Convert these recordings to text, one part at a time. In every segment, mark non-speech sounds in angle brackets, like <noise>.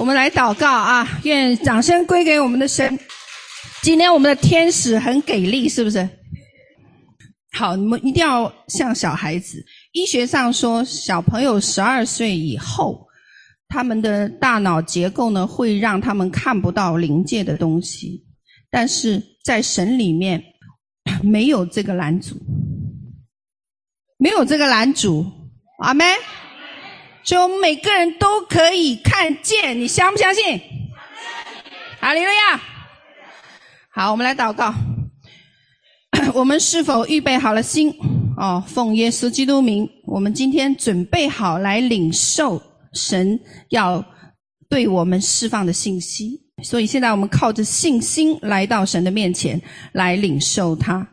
我们来祷告啊！愿掌声归给我们的神。今天我们的天使很给力，是不是？好，你们一定要像小孩子。医学上说，小朋友十二岁以后，他们的大脑结构呢，会让他们看不到灵界的东西。但是在神里面，没有这个拦阻，没有这个拦阻。阿门。所以我们每个人都可以看见，你相不相信？哈利路亚！好，我们来祷告。<coughs> 我们是否预备好了心？哦，奉耶稣基督名，我们今天准备好来领受神要对我们释放的信息。所以现在我们靠着信心来到神的面前来领受它。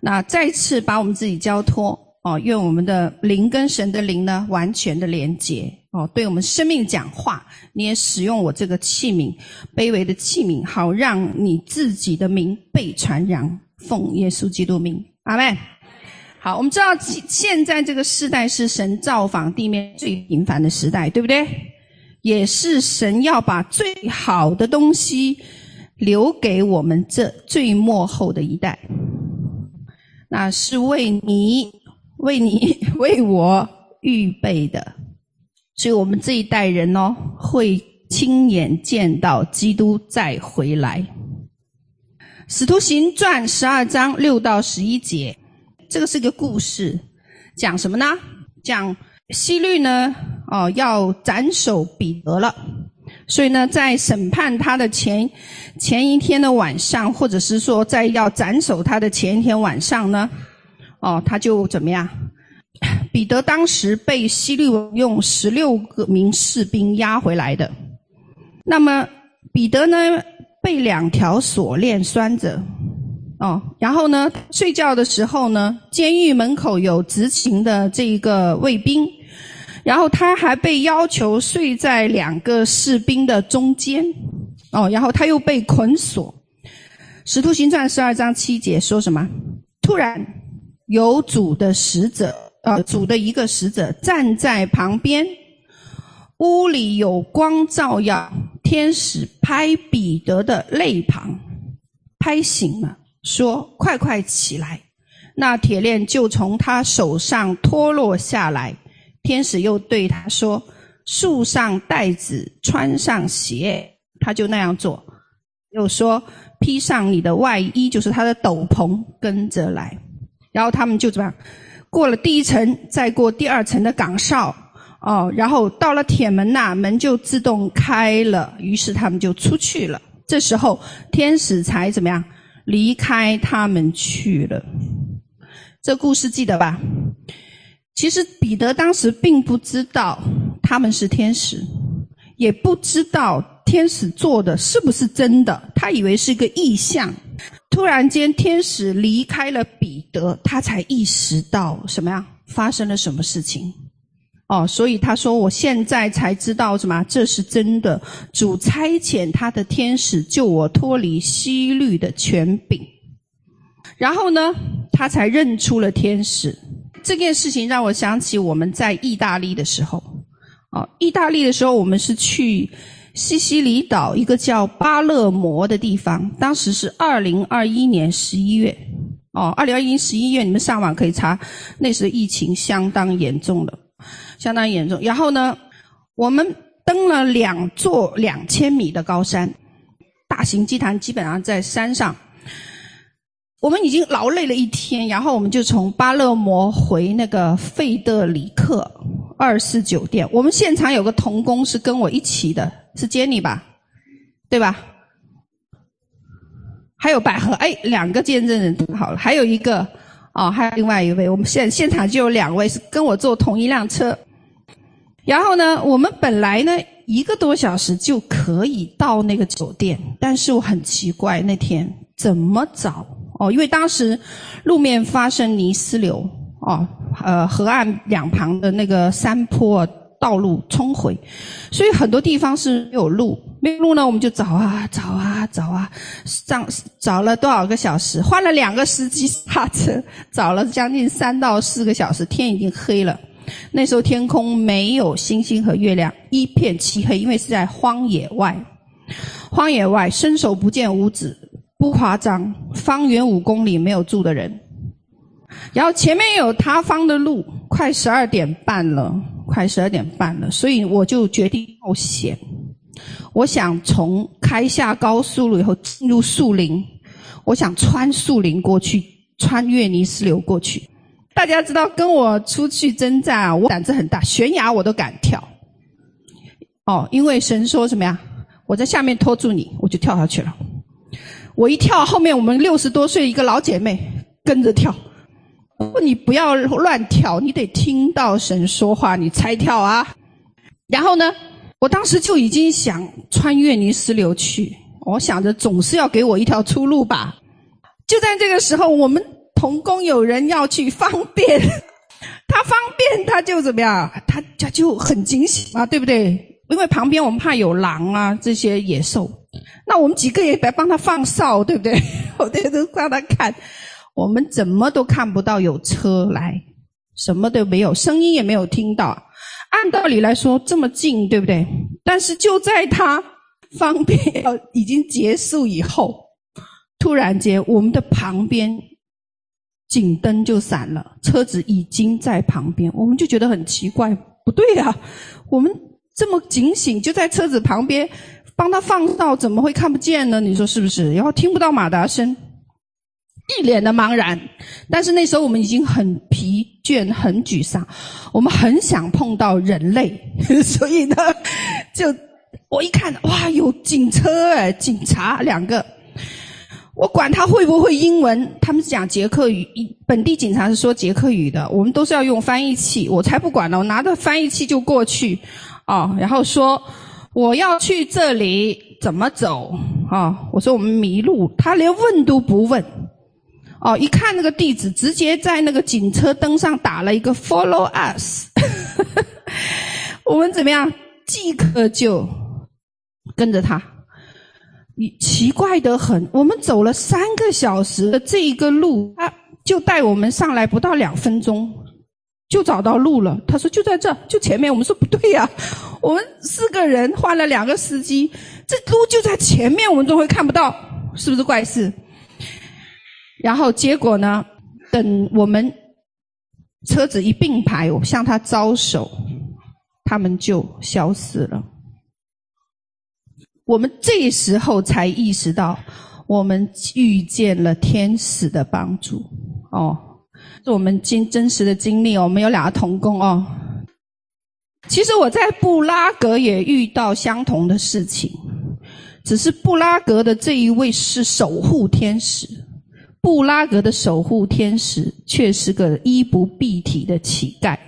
那再次把我们自己交托。哦，愿我们的灵跟神的灵呢，完全的连结。哦，对我们生命讲话，你也使用我这个器皿，卑微的器皿，好让你自己的名被传扬。奉耶稣基督名，阿门。好，我们知道现在这个时代是神造访地面最频繁的时代，对不对？也是神要把最好的东西留给我们这最末后的一代，那是为你。为你 <laughs> 为我预备的，所以我们这一代人哦，会亲眼见到基督再回来。使徒行传十二章六到十一节，这个是个故事，讲什么呢？讲希律呢，哦，要斩首彼得了，所以呢，在审判他的前前一天的晚上，或者是说在要斩首他的前一天晚上呢。哦，他就怎么样？<coughs> 彼得当时被希律王用十六个名士兵押回来的。那么彼得呢，被两条锁链拴着。哦，然后呢，睡觉的时候呢，监狱门口有执勤的这一个卫兵，然后他还被要求睡在两个士兵的中间。哦，然后他又被捆锁。使徒行传十二章七节说什么？突然。有主的使者，呃，主的一个使者站在旁边，屋里有光照耀，天使拍彼得的肋旁，拍醒了，说：“快快起来！”那铁链就从他手上脱落下来。天使又对他说：“束上带子，穿上鞋。”他就那样做。又说：“披上你的外衣，就是他的斗篷，跟着来。”然后他们就怎么样？过了第一层，再过第二层的岗哨，哦，然后到了铁门那，门就自动开了。于是他们就出去了。这时候天使才怎么样？离开他们去了。这故事记得吧？其实彼得当时并不知道他们是天使，也不知道天使做的是不是真的，他以为是一个异象。突然间，天使离开了彼得，他才意识到什么呀？发生了什么事情？哦，所以他说：“我现在才知道什么？这是真的。主差遣他的天使救我脱离西律的权柄。”然后呢，他才认出了天使。这件事情让我想起我们在意大利的时候。哦，意大利的时候，我们是去。西西里岛一个叫巴勒摩的地方，当时是二零二一年十一月，哦，二零二一年十一月，你们上网可以查，那时疫情相当严重了，相当严重。然后呢，我们登了两座两千米的高山，大型祭坛基本上在山上。我们已经劳累了一天，然后我们就从巴勒摩回那个费德里克二四酒店。我们现场有个童工是跟我一起的。是 Jenny 吧，对吧？还有百合，哎，两个见证人好了，还有一个，哦，还有另外一位。我们现现场就有两位是跟我坐同一辆车。然后呢，我们本来呢一个多小时就可以到那个酒店，但是我很奇怪，那天怎么找？哦，因为当时路面发生泥石流，哦，呃，河岸两旁的那个山坡。道路冲毁，所以很多地方是没有路。没有路呢，我们就找啊找啊找啊，上找了多少个小时，换了两个司机刹车，找了将近三到四个小时，天已经黑了。那时候天空没有星星和月亮，一片漆黑，因为是在荒野外。荒野外，伸手不见五指，不夸张，方圆五公里没有住的人。然后前面有塌方的路，快十二点半了，快十二点半了，所以我就决定冒险。我想从开下高速路以后进入树林，我想穿树林过去，穿越泥石流过去。大家知道，跟我出去征战啊，我胆子很大，悬崖我都敢跳。哦，因为神说什么呀？我在下面拖住你，我就跳下去了。我一跳，后面我们六十多岁一个老姐妹跟着跳。你不要乱跳，你得听到神说话，你才跳啊。然后呢，我当时就已经想穿越泥石流去，我想着总是要给我一条出路吧。就在这个时候，我们同工有人要去方便，<laughs> 他方便他就怎么样？他他就很惊喜嘛，对不对？因为旁边我们怕有狼啊这些野兽，那我们几个也来帮他放哨，对不对？<laughs> 我这都让他看。我们怎么都看不到有车来，什么都没有，声音也没有听到。按道理来说这么近，对不对？但是就在他方便 <laughs> 要已经结束以后，突然间我们的旁边警灯就闪了，车子已经在旁边，我们就觉得很奇怪，不对呀，我们这么警醒，就在车子旁边帮他放哨，怎么会看不见呢？你说是不是？然后听不到马达声。一脸的茫然，但是那时候我们已经很疲倦、很沮丧，我们很想碰到人类，<laughs> 所以呢，就我一看，哇，有警车哎，警察两个，我管他会不会英文，他们讲捷克语，本地警察是说捷克语的，我们都是要用翻译器，我才不管呢，我拿着翻译器就过去，啊，然后说我要去这里怎么走？啊？我说我们迷路，他连问都不问。哦，一看那个地址，直接在那个警车灯上打了一个 “Follow us”。<laughs> 我们怎么样？即刻就跟着他。你奇怪得很，我们走了三个小时的这一个路，他就带我们上来，不到两分钟就找到路了。他说就在这，就前面。我们说不对呀，我们四个人换了两个司机，这路就在前面，我们怎么会看不到？是不是怪事？然后结果呢？等我们车子一并排，我向他招手，他们就消失了。我们这时候才意识到，我们遇见了天使的帮助。哦，是我们经真实的经历哦。我们有两个同工哦。其实我在布拉格也遇到相同的事情，只是布拉格的这一位是守护天使。布拉格的守护天使却是个衣不蔽体的乞丐。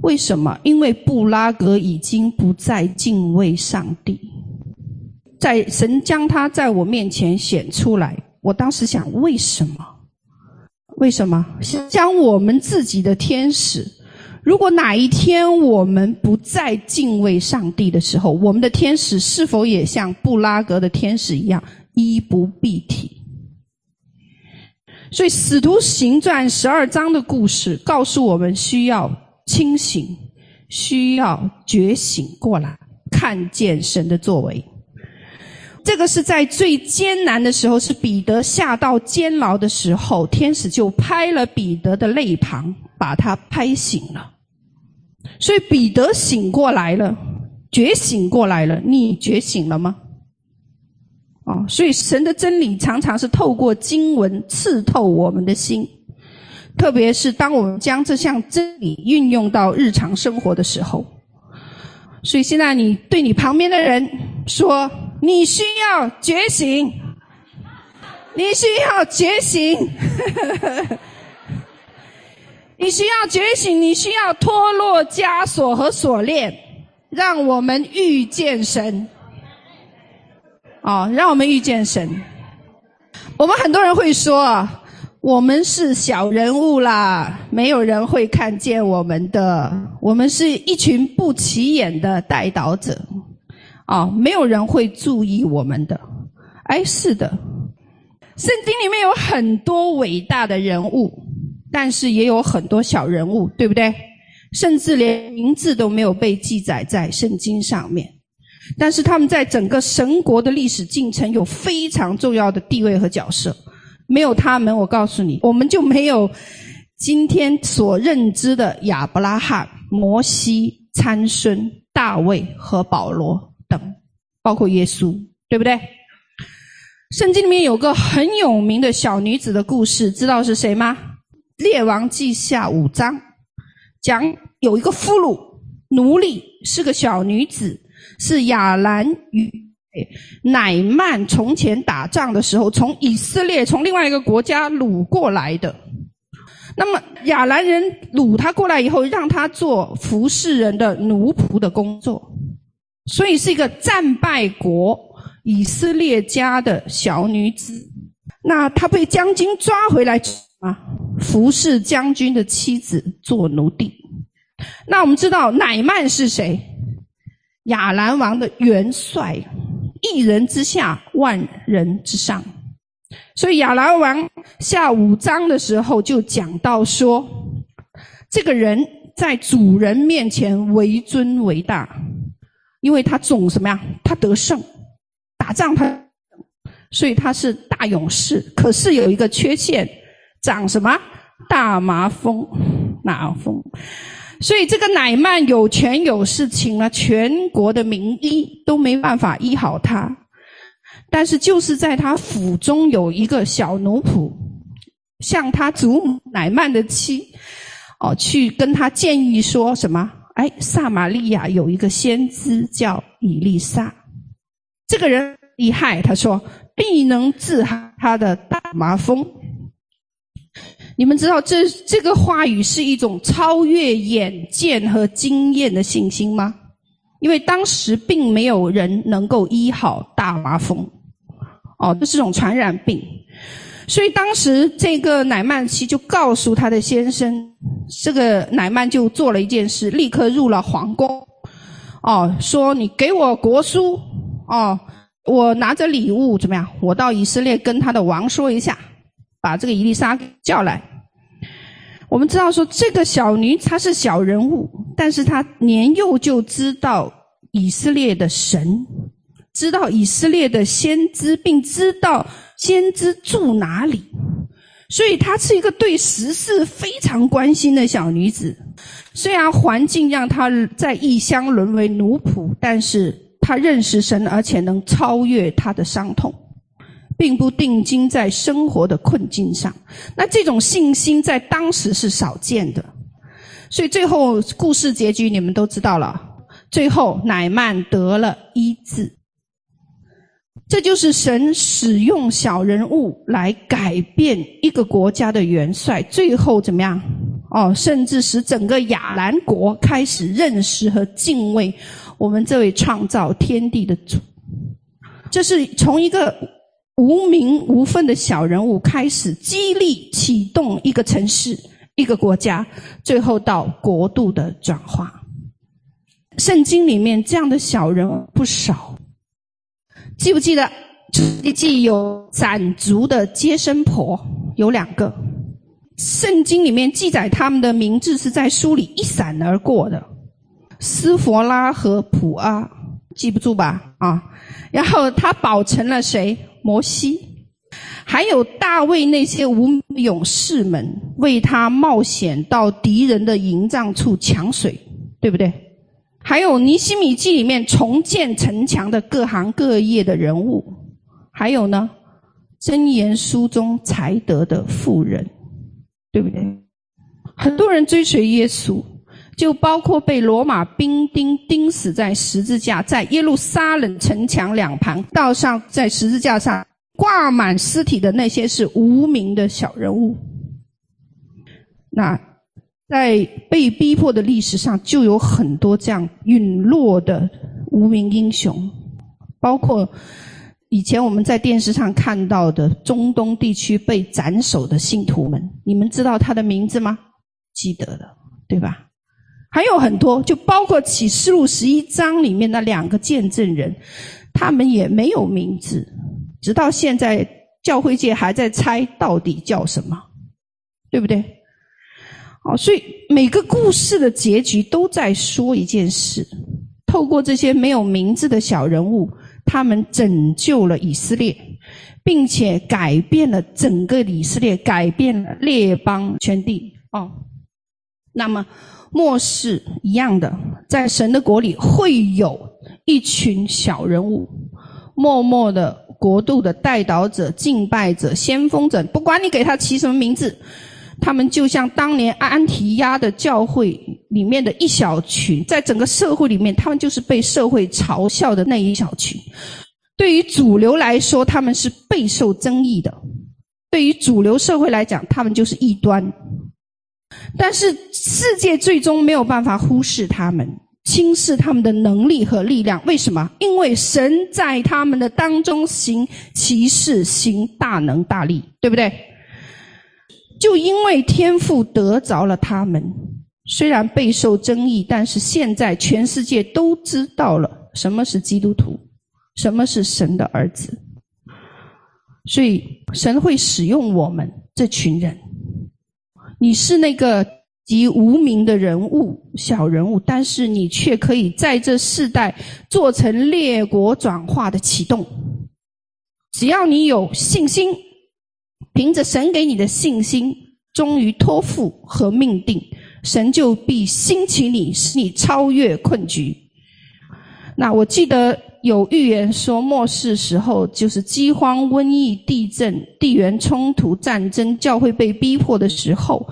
为什么？因为布拉格已经不再敬畏上帝。在神将他在我面前显出来，我当时想：为什么？为什么？将我们自己的天使，如果哪一天我们不再敬畏上帝的时候，我们的天使是否也像布拉格的天使一样衣不蔽体？所以，《使徒行传》十二章的故事告诉我们：需要清醒，需要觉醒过来，看见神的作为。这个是在最艰难的时候，是彼得下到监牢的时候，天使就拍了彼得的肋旁，把他拍醒了。所以，彼得醒过来了，觉醒过来了。你觉醒了吗？哦，所以神的真理常常是透过经文刺透我们的心，特别是当我们将这项真理运用到日常生活的时候。所以现在你对你旁边的人说：“你需要觉醒，你需要觉醒，<laughs> 你需要觉醒，你需要脱落枷锁和锁链，让我们遇见神。”哦，让我们遇见神。我们很多人会说，我们是小人物啦，没有人会看见我们的。我们是一群不起眼的代祷者，哦，没有人会注意我们的。哎，是的，圣经里面有很多伟大的人物，但是也有很多小人物，对不对？甚至连名字都没有被记载在圣经上面。但是他们在整个神国的历史进程有非常重要的地位和角色。没有他们，我告诉你，我们就没有今天所认知的亚伯拉罕、摩西、参孙、大卫和保罗等，包括耶稣，对不对？圣经里面有个很有名的小女子的故事，知道是谁吗？列王记下五章，讲有一个俘虏奴隶，是个小女子，是亚兰与乃曼从前打仗的时候，从以色列从另外一个国家掳过来的。那么亚兰人掳他过来以后，让他做服侍人的奴仆的工作，所以是一个战败国以色列家的小女子。那她被将军抓回来啊，服侍将军的妻子做奴隶。那我们知道乃曼是谁？亚兰王的元帅，一人之下，万人之上。所以亚兰王下五章的时候就讲到说，这个人在主人面前为尊为大，因为他总什么呀？他得胜，打仗他，所以他是大勇士。可是有一个缺陷，长什么？大麻风，麻风。所以这个乃曼有权有势，请了全国的名医都没办法医好他。但是就是在他府中有一个小奴仆，向他祖母乃曼的妻，哦，去跟他建议说什么？哎，撒玛利亚有一个先知叫以利沙，这个人厉害，他说必能治好他的大麻风。你们知道这这个话语是一种超越眼见和经验的信心吗？因为当时并没有人能够医好大麻风。哦，这是种传染病，所以当时这个乃曼妻就告诉他的先生，这个乃曼就做了一件事，立刻入了皇宫，哦，说你给我国书，哦，我拿着礼物怎么样？我到以色列跟他的王说一下，把这个伊丽莎叫来。我们知道说这个小女她是小人物，但是她年幼就知道以色列的神。知道以色列的先知，并知道先知住哪里，所以她是一个对时事非常关心的小女子。虽然环境让她在异乡沦为奴仆，但是她认识神，而且能超越她的伤痛，并不定睛在生活的困境上。那这种信心在当时是少见的。所以最后故事结局你们都知道了，最后乃曼得了医治。这就是神使用小人物来改变一个国家的元帅，最后怎么样？哦，甚至使整个亚兰国开始认识和敬畏我们这位创造天地的主。这是从一个无名无分的小人物开始，激励启动一个城市、一个国家，最后到国度的转化。圣经里面这样的小人不少。记不记得？一记有斩族的接生婆有两个，圣经里面记载他们的名字是在书里一闪而过的，斯弗拉和普阿，记不住吧？啊，然后他保存了谁？摩西，还有大卫那些无勇士们为他冒险到敌人的营帐处抢水，对不对？还有尼希米记里面重建城墙的各行各业的人物，还有呢，箴言书中才德的妇人，对不对？很多人追随耶稣，就包括被罗马兵丁钉死在十字架，在耶路撒冷城墙两旁道上，在十字架上挂满尸体的那些是无名的小人物。那。在被逼迫的历史上，就有很多这样陨落的无名英雄，包括以前我们在电视上看到的中东地区被斩首的信徒们。你们知道他的名字吗？记得的，对吧？还有很多，就包括启示录十一章里面那两个见证人，他们也没有名字，直到现在教会界还在猜到底叫什么，对不对？哦，所以每个故事的结局都在说一件事：透过这些没有名字的小人物，他们拯救了以色列，并且改变了整个以色列，改变了列邦全地。哦，那么末世一样的，在神的国里会有一群小人物，默默的国度的代导者、敬拜者、先锋者，不管你给他起什么名字。他们就像当年安提亚的教会里面的一小群，在整个社会里面，他们就是被社会嘲笑的那一小群。对于主流来说，他们是备受争议的；对于主流社会来讲，他们就是异端。但是世界最终没有办法忽视他们，轻视他们的能力和力量。为什么？因为神在他们的当中行奇事，行大能大力，对不对？就因为天父得着了他们，虽然备受争议，但是现在全世界都知道了什么是基督徒，什么是神的儿子。所以神会使用我们这群人。你是那个极无名的人物、小人物，但是你却可以在这世代做成列国转化的启动。只要你有信心。凭着神给你的信心，忠于托付和命定，神就必兴起你，使你超越困局。那我记得有预言说，末世时候就是饥荒、瘟疫、地震、地缘冲突、战争，教会被逼迫的时候，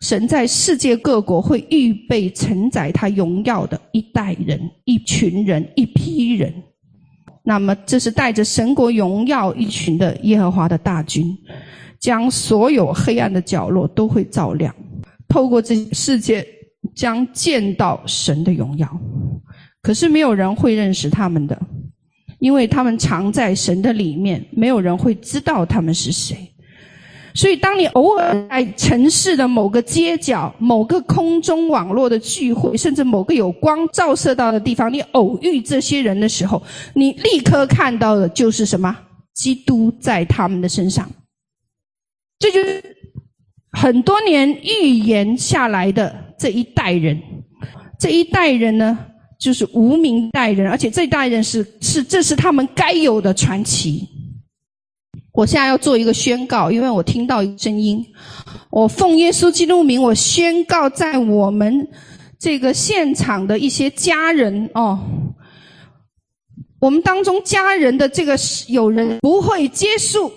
神在世界各国会预备承载他荣耀的一代人、一群人、一批人。那么，这是带着神国荣耀一群的耶和华的大军。将所有黑暗的角落都会照亮，透过这世界将见到神的荣耀。可是没有人会认识他们的，因为他们藏在神的里面，没有人会知道他们是谁。所以，当你偶尔在城市的某个街角、某个空中网络的聚会，甚至某个有光照射到的地方，你偶遇这些人的时候，你立刻看到的就是什么？基督在他们的身上。这就是很多年预言下来的这一代人，这一代人呢，就是无名代人，而且这代人是是这是他们该有的传奇。我现在要做一个宣告，因为我听到一个声音，我奉耶稣基督名，我宣告在我们这个现场的一些家人哦，我们当中家人的这个有人不会接受。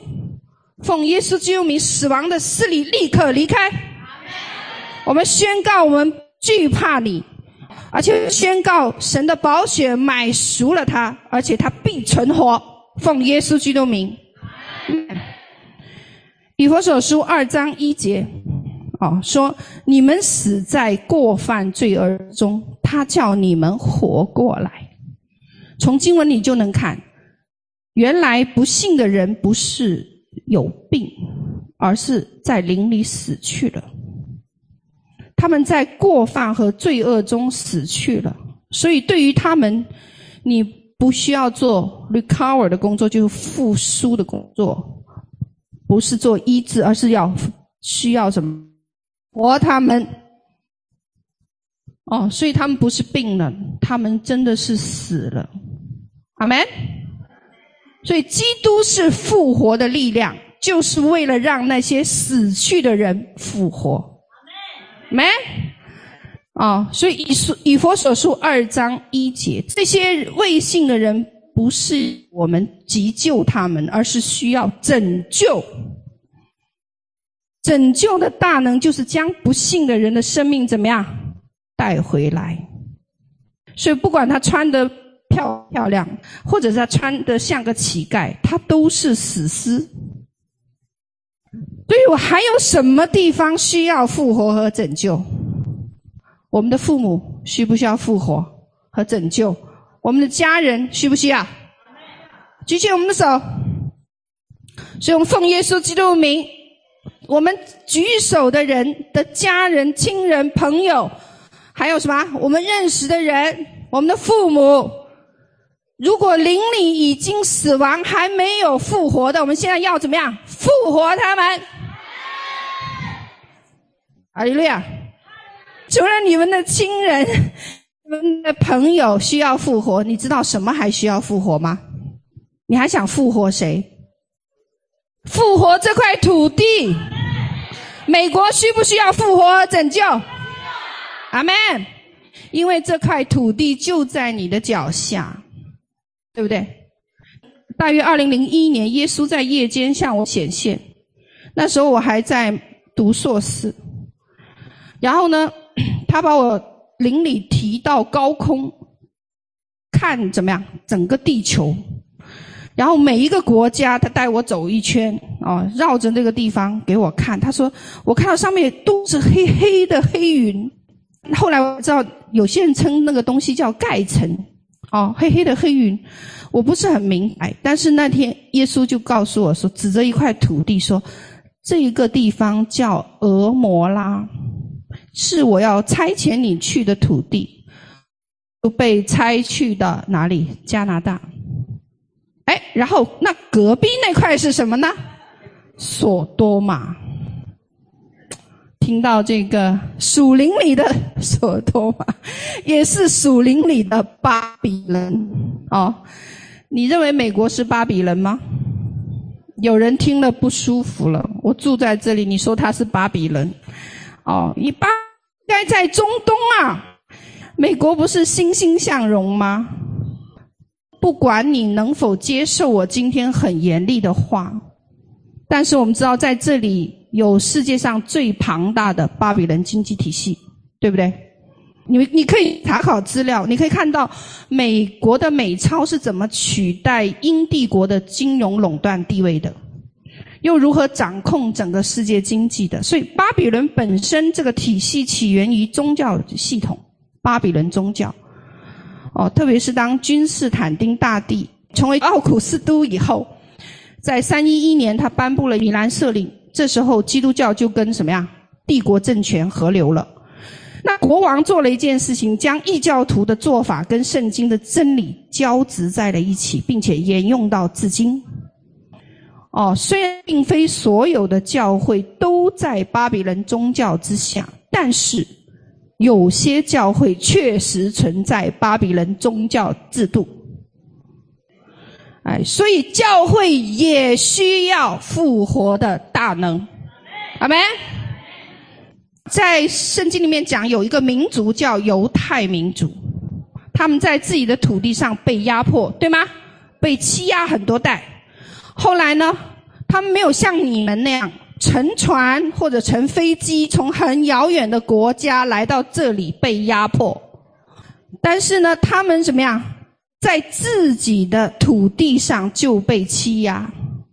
奉耶稣基督名，死亡的势力立刻离开。我们宣告，我们惧怕你，而且宣告神的宝血买赎了他，而且他必存活。奉耶稣基督名。以弗所书二章一节，哦，说你们死在过犯罪恶中，他叫你们活过来。从经文里就能看，原来不信的人不是。有病，而是在灵里死去了。他们在过犯和罪恶中死去了，所以对于他们，你不需要做 recover 的工作，就是复苏的工作，不是做医治，而是要需要什么？活他们。哦，所以他们不是病了，他们真的是死了。阿门。所以，基督是复活的力量，就是为了让那些死去的人复活。没？啊，所以以书以佛所书二章一节，这些未信的人不是我们急救他们，而是需要拯救。拯救的大能就是将不信的人的生命怎么样带回来。所以，不管他穿的。漂漂亮，或者是他穿的像个乞丐，他都是死尸。对于我还有什么地方需要复活和拯救？我们的父母需不需要复活和拯救？我们的家人需不需要？举起我们的手。所以我们奉耶稣基督名，我们举手的人的家人、亲人、朋友，还有什么？我们认识的人，我们的父母。如果灵里已经死亡还没有复活的，我们现在要怎么样复活他们？阿利路亚！除了你们的亲人、<laughs> 你们的朋友需要复活，你知道什么还需要复活吗？你还想复活谁？复活这块土地。美国需不需要复活拯救？阿门。因为这块土地就在你的脚下，对不对？大约二零零一年，耶稣在夜间向我显现，那时候我还在读硕士。然后呢，<clears throat> 他把我灵里提到高空，看怎么样，整个地球。然后每一个国家，他带我走一圈，哦，绕着那个地方给我看。他说，我看到上面都是黑黑的黑云。后来我知道，有些人称那个东西叫盖层，哦，黑黑的黑云，我不是很明白。但是那天耶稣就告诉我说，指着一块土地说，这一个地方叫俄摩拉，是我要差遣你去的土地，就被差去到哪里？加拿大。哎，然后那隔壁那块是什么呢？索多玛。听到这个属灵里的索多玛，也是属灵里的巴比伦。哦，你认为美国是巴比伦吗？有人听了不舒服了。我住在这里，你说他是巴比伦？哦，你巴该在中东啊。美国不是欣欣向荣吗？不管你能否接受我今天很严厉的话，但是我们知道在这里有世界上最庞大的巴比伦经济体系，对不对？你你可以查考资料，你可以看到美国的美钞是怎么取代英帝国的金融垄断地位的，又如何掌控整个世界经济的。所以巴比伦本身这个体系起源于宗教系统，巴比伦宗教。哦，特别是当君士坦丁大帝成为奥古斯都以后，在三一一年，他颁布了米兰赦令。这时候，基督教就跟什么呀？帝国政权合流了。那国王做了一件事情，将异教徒的做法跟圣经的真理交织在了一起，并且沿用到至今。哦，虽然并非所有的教会都在巴比伦宗教之下，但是。有些教会确实存在巴比伦宗教制度，哎，所以教会也需要复活的大能，阿门。在圣经里面讲，有一个民族叫犹太民族，他们在自己的土地上被压迫，对吗？被欺压很多代，后来呢，他们没有像你们那样。乘船或者乘飞机从很遥远的国家来到这里被压迫，但是呢，他们怎么样？在自己的土地上就被欺压。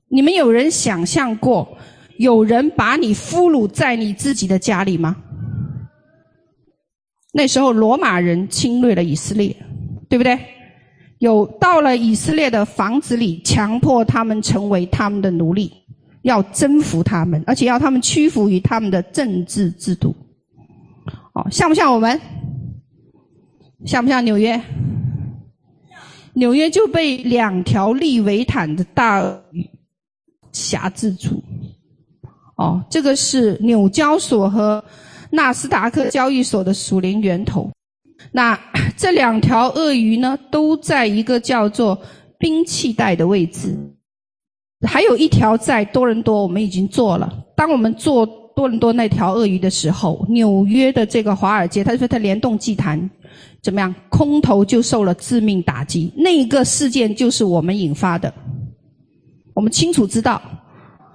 你们有人想象过，有人把你俘虏在你自己的家里吗？那时候罗马人侵略了以色列，对不对？有到了以色列的房子里，强迫他们成为他们的奴隶。要征服他们，而且要他们屈服于他们的政治制度。哦，像不像我们？像不像纽约？纽约就被两条利维坦的大鳄鱼辖制住。哦，这个是纽交所和纳斯达克交易所的属灵源头。那这两条鳄鱼呢，都在一个叫做兵器带的位置。还有一条在多伦多，我们已经做了。当我们做多伦多那条鳄鱼的时候，纽约的这个华尔街，他说他联动祭坛怎么样？空头就受了致命打击。那个事件就是我们引发的，我们清楚知道。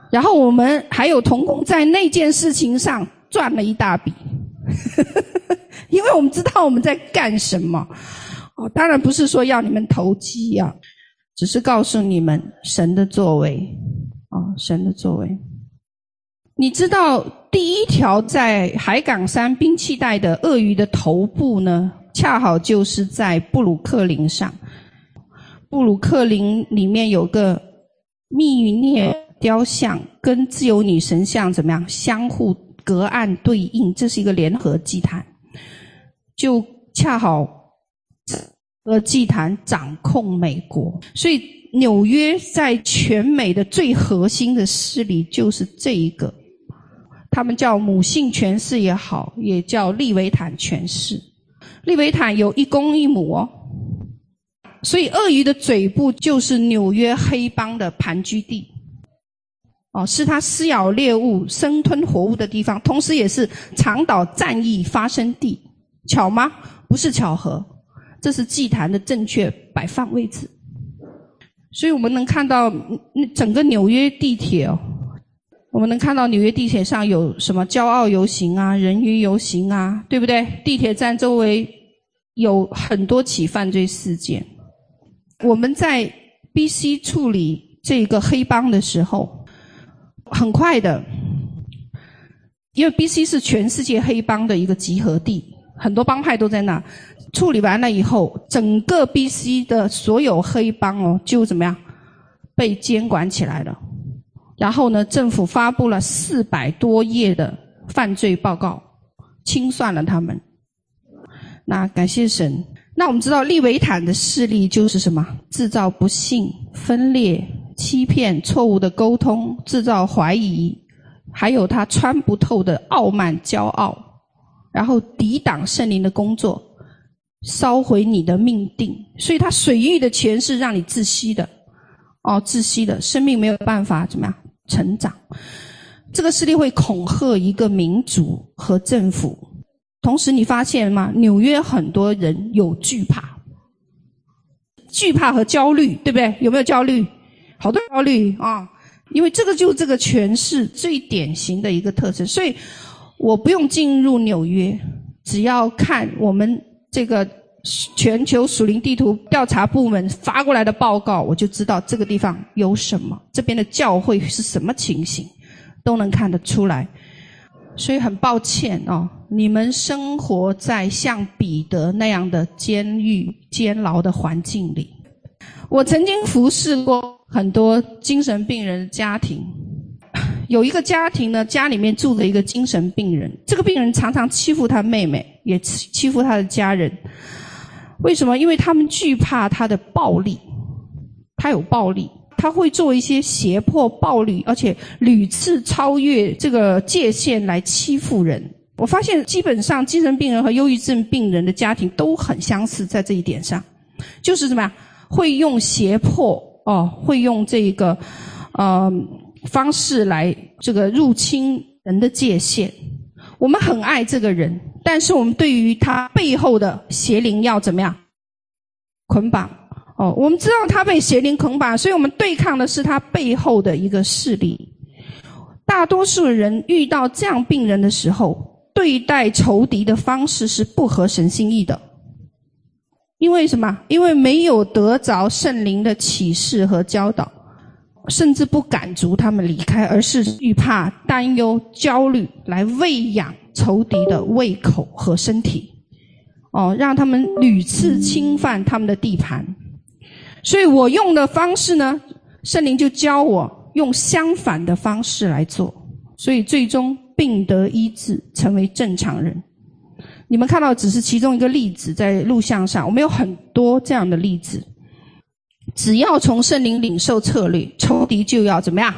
然后我们还有同工在那件事情上赚了一大笔，因为我们知道我们在干什么。哦，当然不是说要你们投机呀。只是告诉你们神的作为，啊，神的作为。你知道第一条在海港山兵器带的鳄鱼的头部呢，恰好就是在布鲁克林上。布鲁克林里面有个密涅雕像，跟自由女神像怎么样相互隔岸对应？这是一个联合祭坛，就恰好。和祭坛掌控美国，所以纽约在全美的最核心的势力就是这一个。他们叫母性权势也好，也叫利维坦权势。利维坦有一公一母哦，所以鳄鱼的嘴部就是纽约黑帮的盘踞地。哦，是他撕咬猎物、生吞活物的地方，同时也是长岛战役发生地。巧吗？不是巧合，这是祭坛的正确摆放位置。所以我们能看到那整个纽约地铁哦，我们能看到纽约地铁上有什么骄傲游行啊、人鱼游行啊，对不对？地铁站周围有很多起犯罪事件。我们在 BC 处理这个黑帮的时候。很快的，因为 BC 是全世界黑帮的一个集合地，很多帮派都在那。处理完了以后，整个 BC 的所有黑帮哦，就怎么样被监管起来了。然后呢，政府发布了四百多页的犯罪报告，清算了他们。那感谢神。那我们知道利维坦的势力就是什么？制造不幸、分裂。欺骗、错误的沟通、制造怀疑，还有他穿不透的傲慢、骄傲，然后抵挡圣灵的工作，烧毁你的命定。所以他水域的权势让你窒息的，哦，窒息的生命没有办法怎么样成长。这个势力会恐吓一个民族和政府。同时，你发现吗？纽约很多人有惧怕，惧怕和焦虑，对不对？有没有焦虑？好多焦虑啊，因为这个就是这个权势最典型的一个特征，所以我不用进入纽约，只要看我们这个全球属灵地图调查部门发过来的报告，我就知道这个地方有什么，这边的教会是什么情形，都能看得出来。所以很抱歉哦，你们生活在像彼得那样的监狱、监牢的环境里。我曾经服侍过。很多精神病人的家庭，有一个家庭呢，家里面住着一个精神病人。这个病人常常欺负他妹妹，也欺负他的家人。为什么？因为他们惧怕他的暴力，他有暴力，他会做一些胁迫、暴力，而且屡次超越这个界限来欺负人。我发现，基本上精神病人和忧郁症病人的家庭都很相似，在这一点上，就是什么呀？会用胁迫。哦，会用这个，呃，方式来这个入侵人的界限。我们很爱这个人，但是我们对于他背后的邪灵要怎么样捆绑？哦，我们知道他被邪灵捆绑，所以我们对抗的是他背后的一个势力。大多数人遇到这样病人的时候，对待仇敌的方式是不合神心意的。因为什么？因为没有得着圣灵的启示和教导，甚至不敢逐他们离开，而是惧怕、担忧、焦虑，来喂养仇敌的胃口和身体，哦，让他们屡次侵犯他们的地盘。所以我用的方式呢，圣灵就教我用相反的方式来做，所以最终病得医治，成为正常人。你们看到只是其中一个例子，在录像上，我们有很多这样的例子。只要从圣灵领受策略，仇敌就要怎么样？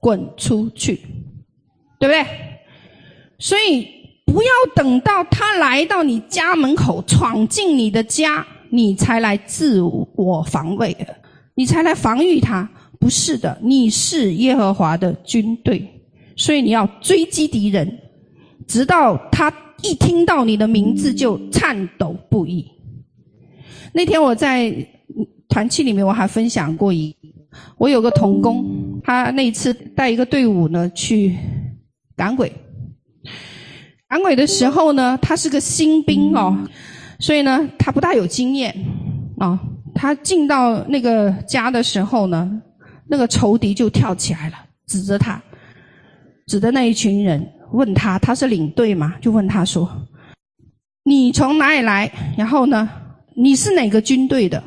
滚出去，对不对？所以不要等到他来到你家门口，闯进你的家，你才来自我防卫，你才来防御他。不是的，你是耶和华的军队，所以你要追击敌人，直到他。一听到你的名字就颤抖不已。那天我在团契里面，我还分享过一，我有个同工，他那一次带一个队伍呢去赶鬼，赶鬼的时候呢，他是个新兵哦，所以呢，他不大有经验哦。他进到那个家的时候呢，那个仇敌就跳起来了，指着他，指着那一群人。问他，他是领队嘛？就问他说：“你从哪里来？然后呢，你是哪个军队的？”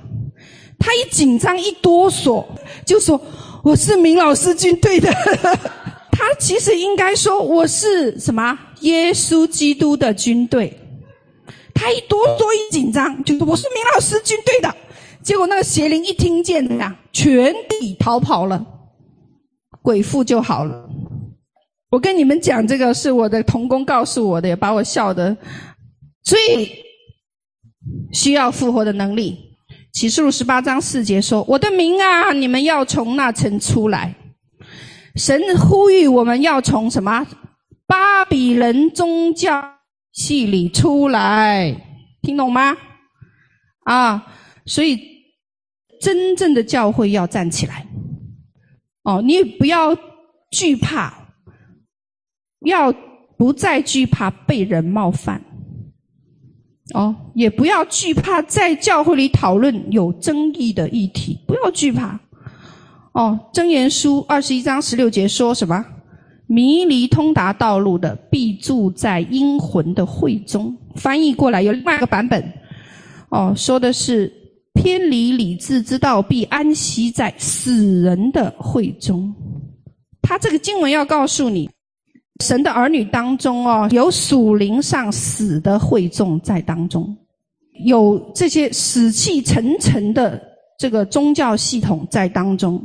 他一紧张一哆嗦，就说：“我是明老师军队的。<laughs> ”他其实应该说：“我是什么？耶稣基督的军队。”他一哆嗦一紧张，就说：“我是明老师军队的。”结果那个邪灵一听见怎么样，全体逃跑了，鬼父就好了。我跟你们讲这个是我的同工告诉我的，也把我笑的。所以需要复活的能力。启示录十八章四节说：“我的名啊，你们要从那城出来。”神呼吁我们要从什么？巴比伦宗教系里出来，听懂吗？啊，所以真正的教会要站起来。哦，你不要惧怕，要不再惧怕被人冒犯。哦，也不要惧怕在教会里讨论有争议的议题，不要惧怕。哦，真言书二十一章十六节说什么？迷离通达道路的，必住在阴魂的会中。翻译过来有另外一个版本，哦，说的是偏离理智之道，必安息在死人的会中。他这个经文要告诉你，神的儿女当中哦，有属灵上死的会众在当中，有这些死气沉沉的这个宗教系统在当中。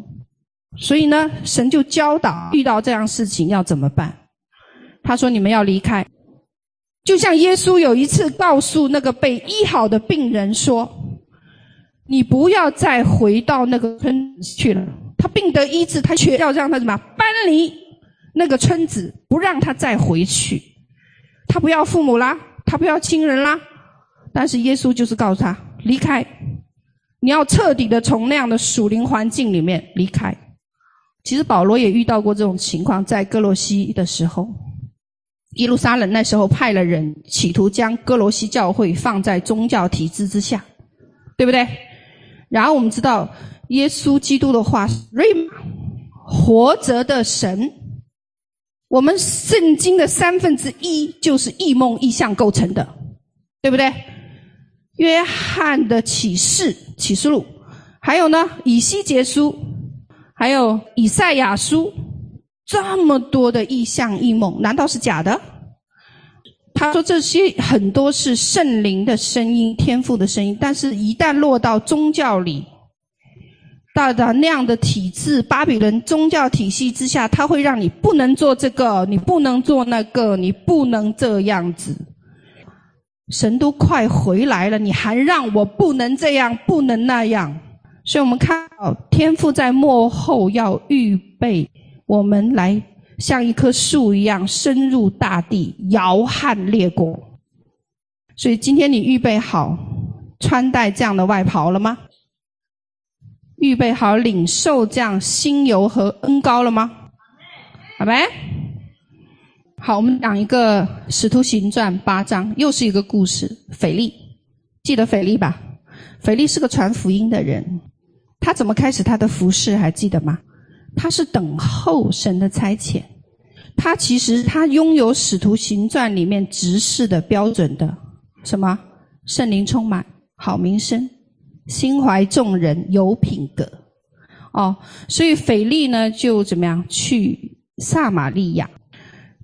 所以呢，神就教导遇到这样事情要怎么办。他说：“你们要离开。”就像耶稣有一次告诉那个被医好的病人说：“你不要再回到那个村子去了。”他病得医治，他却要让他怎么搬离那个村子，不让他再回去。他不要父母啦，他不要亲人啦。但是耶稣就是告诉他：“离开，你要彻底的从那样的属灵环境里面离开。”其实保罗也遇到过这种情况，在歌罗西的时候，耶路撒冷那时候派了人，企图将歌罗西教会放在宗教体制之下，对不对？然后我们知道，耶稣基督的话是瑞玛，活着的神。我们圣经的三分之一就是异梦异象构成的，对不对？约翰的启示启示录，还有呢，以西结书。还有以赛亚书，这么多的异象异梦，难道是假的？他说这些很多是圣灵的声音、天赋的声音，但是一旦落到宗教里，到达那样的体制，巴比伦宗教体系之下，他会让你不能做这个，你不能做那个，你不能这样子。神都快回来了，你还让我不能这样，不能那样。所以我们看到天父在幕后要预备我们来像一棵树一样深入大地，摇撼列国。所以今天你预备好穿戴这样的外袍了吗？预备好领受这样新油和恩膏了吗？好没？好，我们讲一个《使徒行传》八章，又是一个故事。腓利，记得腓利吧？腓利是个传福音的人。他怎么开始他的服事？还记得吗？他是等候神的差遣。他其实他拥有使徒行传里面执事的标准的什么？圣灵充满，好名声，心怀众人，有品格。哦，所以腓利呢就怎么样去撒玛利亚？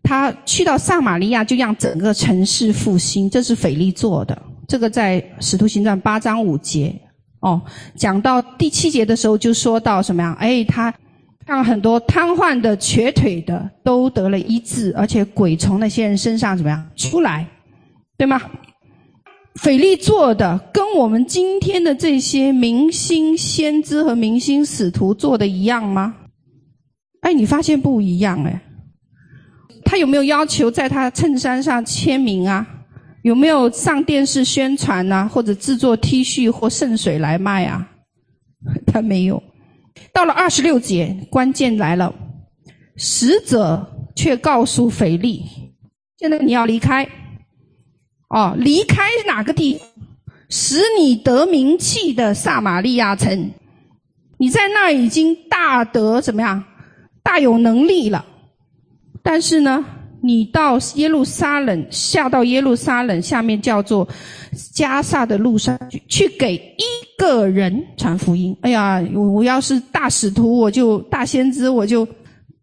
他去到撒玛利亚就让整个城市复兴，这是腓利做的。这个在使徒行传八章五节。哦，讲到第七节的时候，就说到什么样？哎，他让很多瘫痪的、瘸腿的都得了医治，而且鬼从那些人身上怎么样出来，对吗？腓利做的跟我们今天的这些明星先知和明星使徒做的一样吗？哎，你发现不一样哎。他有没有要求在他衬衫上签名啊？有没有上电视宣传啊，或者制作 T 恤或圣水来卖啊？他没有。到了二十六节，关键来了，使者却告诉腓利：“现在你要离开，哦，离开哪个地？使你得名气的撒玛利亚城。你在那已经大得怎么样？大有能力了。但是呢？”你到耶路撒冷，下到耶路撒冷，下面叫做加萨的路上去，去给一个人传福音。哎呀，我我要是大使徒，我就大先知，我就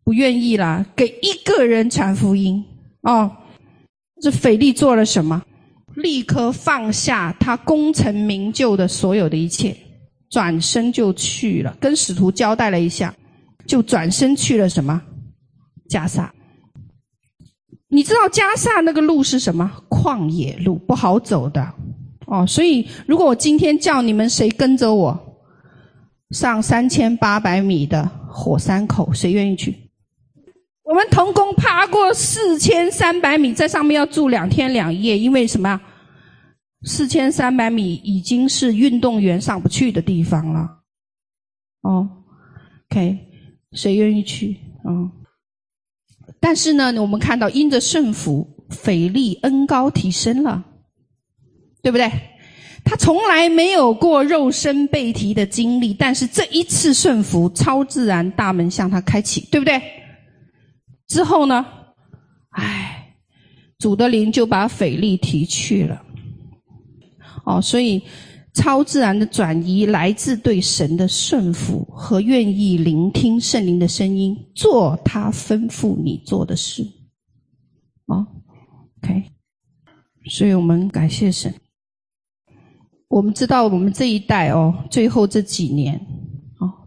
不愿意啦。给一个人传福音哦，这腓利做了什么？立刻放下他功成名就的所有的一切，转身就去了。跟使徒交代了一下，就转身去了什么？加萨。你知道加萨那个路是什么？旷野路，不好走的。哦，所以如果我今天叫你们谁跟着我上三千八百米的火山口，谁愿意去？我们同工爬过四千三百米，在上面要住两天两夜，因为什么？四千三百米已经是运动员上不去的地方了。哦，OK，谁愿意去？嗯，但是呢，我们看到因着顺服，腓利恩高提升了。对不对？他从来没有过肉身被提的经历，但是这一次顺服，超自然大门向他开启，对不对？之后呢？唉，主的灵就把腓利提去了。哦，所以超自然的转移来自对神的顺服和愿意聆听圣灵的声音，做他吩咐你做的事。哦，OK，所以我们感谢神。我们知道，我们这一代哦，最后这几年，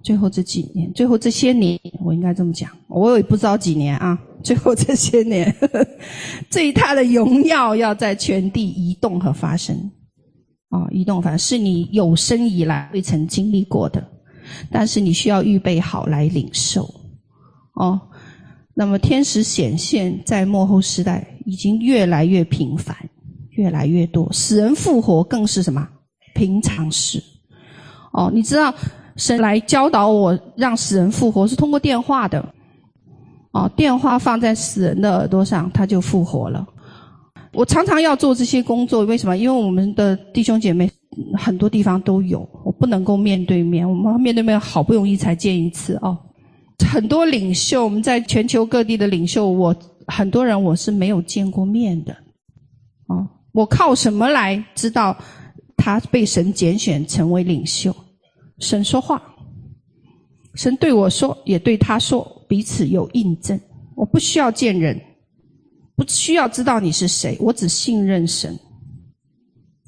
最后这几年，最后这些年，我应该这么讲，我也不知道几年啊。<laughs> 最后这些年，呵呵，最大的荣耀要在全地移动和发生，哦，移动发生是你有生以来未曾经历过的，但是你需要预备好来领受，哦。那么天使显现在末后时代已经越来越频繁，越来越多，死人复活更是什么？平常事，哦，你知道神来教导我让死人复活是通过电话的，哦，电话放在死人的耳朵上，他就复活了。我常常要做这些工作，为什么？因为我们的弟兄姐妹很多地方都有，我不能够面对面，我们面对面好不容易才见一次哦。很多领袖，我们在全球各地的领袖，我很多人我是没有见过面的，哦，我靠什么来知道？他被神拣选成为领袖，神说话，神对我说，也对他说，彼此有印证。我不需要见人，不需要知道你是谁，我只信任神。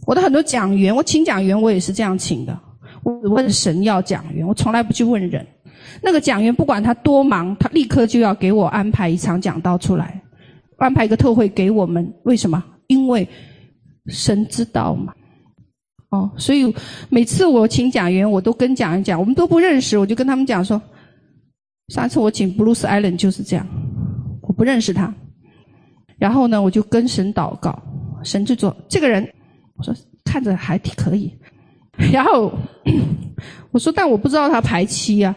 我的很多讲员，我请讲员，我也是这样请的。我问神要讲员，我从来不去问人。那个讲员不管他多忙，他立刻就要给我安排一场讲道出来，安排一个特会给我们。为什么？因为神知道嘛。哦，所以每次我请讲员，我都跟讲员讲，我们都不认识，我就跟他们讲说，上次我请 Bruce Allen 就是这样，我不认识他，然后呢，我就跟神祷告，神就说这个人，我说看着还挺可以，然后我说但我不知道他排期呀，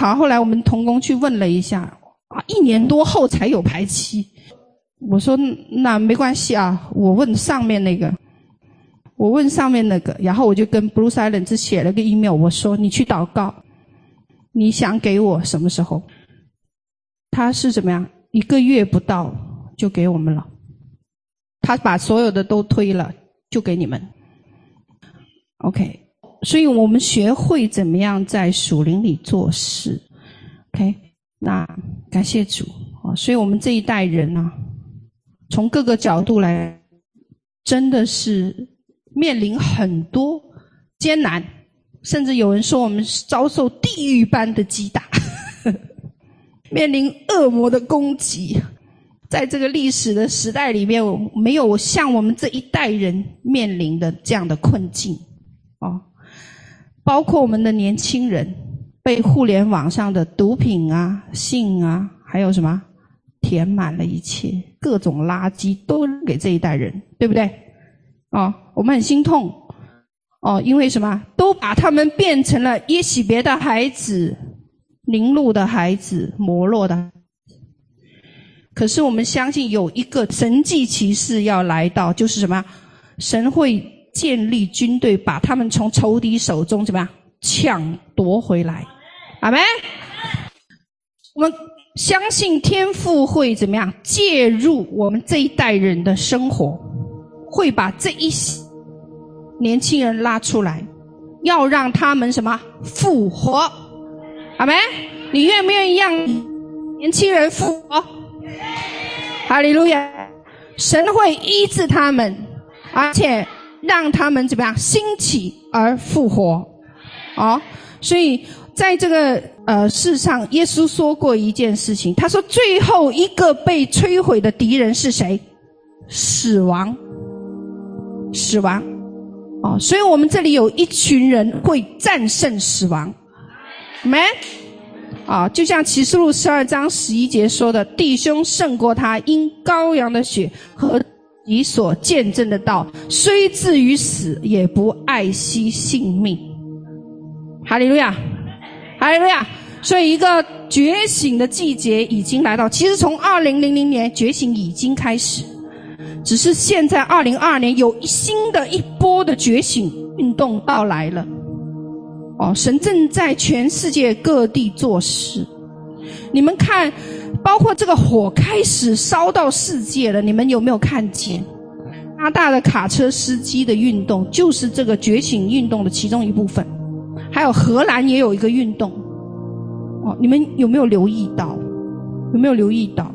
好，后来我们同工去问了一下，啊，一年多后才有排期，我说那没关系啊，我问上面那个。我问上面那个，然后我就跟 Bruce Allen 只写了个 email，我说你去祷告，你想给我什么时候？他是怎么样？一个月不到就给我们了，他把所有的都推了，就给你们。OK，所以我们学会怎么样在属灵里做事。OK，那感谢主啊！所以我们这一代人呢，从各个角度来，真的是。面临很多艰难，甚至有人说我们遭受地狱般的击打，<laughs> 面临恶魔的攻击，在这个历史的时代里面，没有像我们这一代人面临的这样的困境哦。包括我们的年轻人被互联网上的毒品啊、性啊，还有什么填满了一切，各种垃圾都给这一代人，对不对？哦，我们很心痛，哦，因为什么？都把他们变成了耶洗别的孩子、宁录的孩子、摩洛的。可是我们相信有一个神迹骑士要来到，就是什么？神会建立军队，把他们从仇敌手中怎么样抢夺回来？阿门。我们相信天父会怎么样介入我们这一代人的生活。会把这一些年轻人拉出来，要让他们什么复活？阿们，你愿不愿意让年轻人复活？哈利路亚！神会医治他们，而且让他们怎么样兴起而复活？哦，所以在这个呃世上，耶稣说过一件事情，他说最后一个被摧毁的敌人是谁？死亡，死亡。哦，所以我们这里有一群人会战胜死亡没。啊，就像启示录十二章十一节说的：“弟兄胜过他，因羔羊的血和你所见证的道，虽至于死，也不爱惜性命。”哈利路亚，哈利路亚。所以，一个觉醒的季节已经来到。其实，从二零零零年觉醒已经开始，只是现在二零二二年有新的一波的觉醒运动到来了。哦，神正在全世界各地做事。你们看，包括这个火开始烧到世界了，你们有没有看见？加拿大的卡车司机的运动就是这个觉醒运动的其中一部分。还有荷兰也有一个运动。哦，你们有没有留意到？有没有留意到？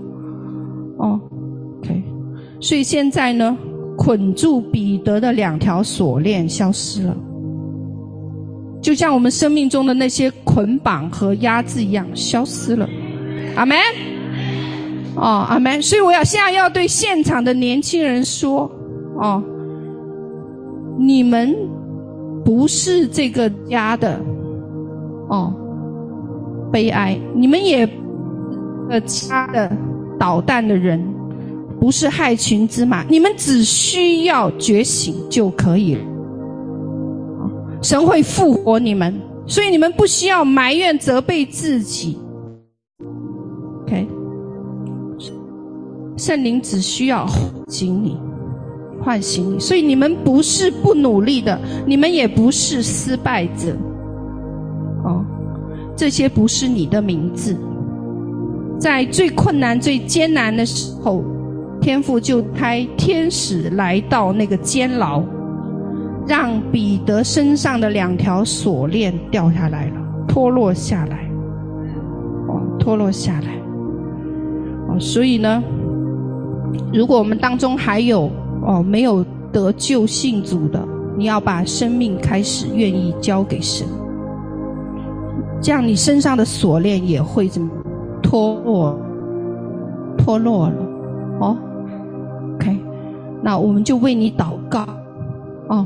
所以现在呢，捆住彼得的两条锁链消失了。就像我们生命中的那些捆绑和压制一样，消失了。阿门。哦，阿门。所以我要现在要对现场的年轻人说：哦，你们不是这个家的哦悲哀，你们也呃家的捣蛋的人，不是害群之马，你们只需要觉醒就可以了。神会复活你们，所以你们不需要埋怨、责备自己。OK，圣灵只需要唤醒你，唤醒你。所以你们不是不努力的，你们也不是失败者。哦，这些不是你的名字。在最困难、最艰难的时候，天父就派天使来到那个监牢。让彼得身上的两条锁链掉下来了，脱落下来，哦，脱落下来，哦，所以呢，如果我们当中还有哦没有得救信主的，你要把生命开始愿意交给神，这样你身上的锁链也会怎么脱落，脱落了，哦那我们就为你祷告。哦，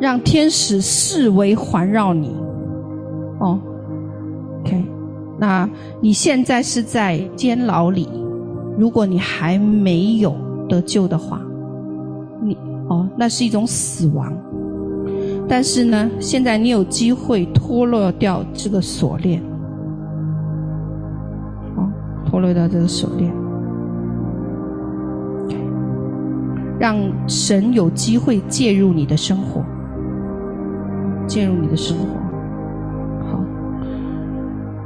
让天使四围环绕你。哦，OK，那你现在是在监牢里，如果你还没有得救的话，你哦，那是一种死亡。但是呢，现在你有机会脱落掉这个锁链，哦，脱落掉这个锁链。让神有机会介入你的生活，介入你的生活。好，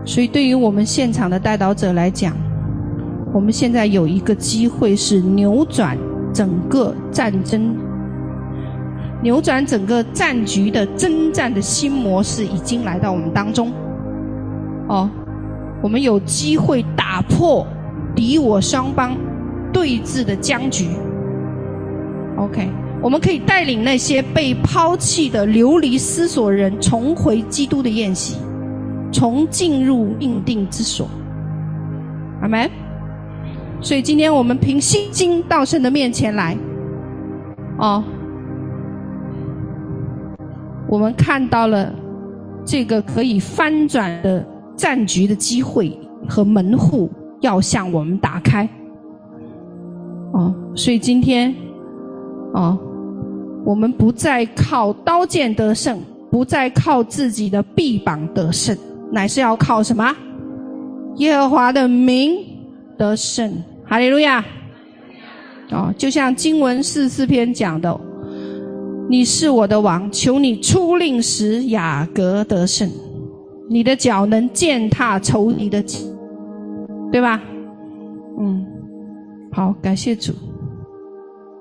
所以对于我们现场的代祷者来讲，我们现在有一个机会是扭转整个战争，扭转整个战局的征战的新模式已经来到我们当中。哦，我们有机会打破敌我双方对峙的僵局。OK，我们可以带领那些被抛弃的流离失所人重回基督的宴席，重进入命定之所。阿门。所以今天我们凭信心到神的面前来，哦，我们看到了这个可以翻转的战局的机会和门户要向我们打开。哦，所以今天。哦，我们不再靠刀剑得胜，不再靠自己的臂膀得胜，乃是要靠什么？耶和华的名得胜。哈利路亚！哦，就像经文四四篇讲的：“你是我的王，求你出令使雅各得胜，你的脚能践踏仇敌的，对吧？”嗯，好，感谢主。